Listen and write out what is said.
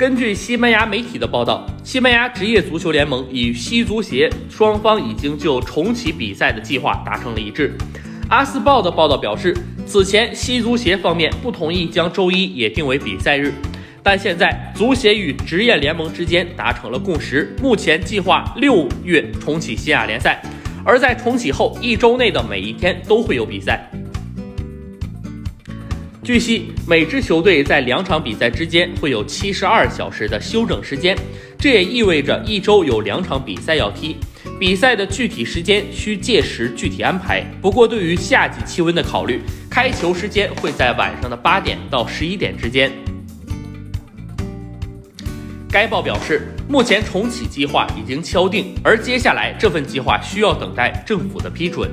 根据西班牙媒体的报道，西班牙职业足球联盟与西足协双方已经就重启比赛的计划达成了一致。阿斯报的报道表示，此前西足协方面不同意将周一也定为比赛日，但现在足协与职业联盟之间达成了共识，目前计划六月重启西亚联赛，而在重启后一周内的每一天都会有比赛。据悉，每支球队在两场比赛之间会有七十二小时的休整时间，这也意味着一周有两场比赛要踢。比赛的具体时间需届时具体安排。不过，对于夏季气温的考虑，开球时间会在晚上的八点到十一点之间。该报表示，目前重启计划已经敲定，而接下来这份计划需要等待政府的批准。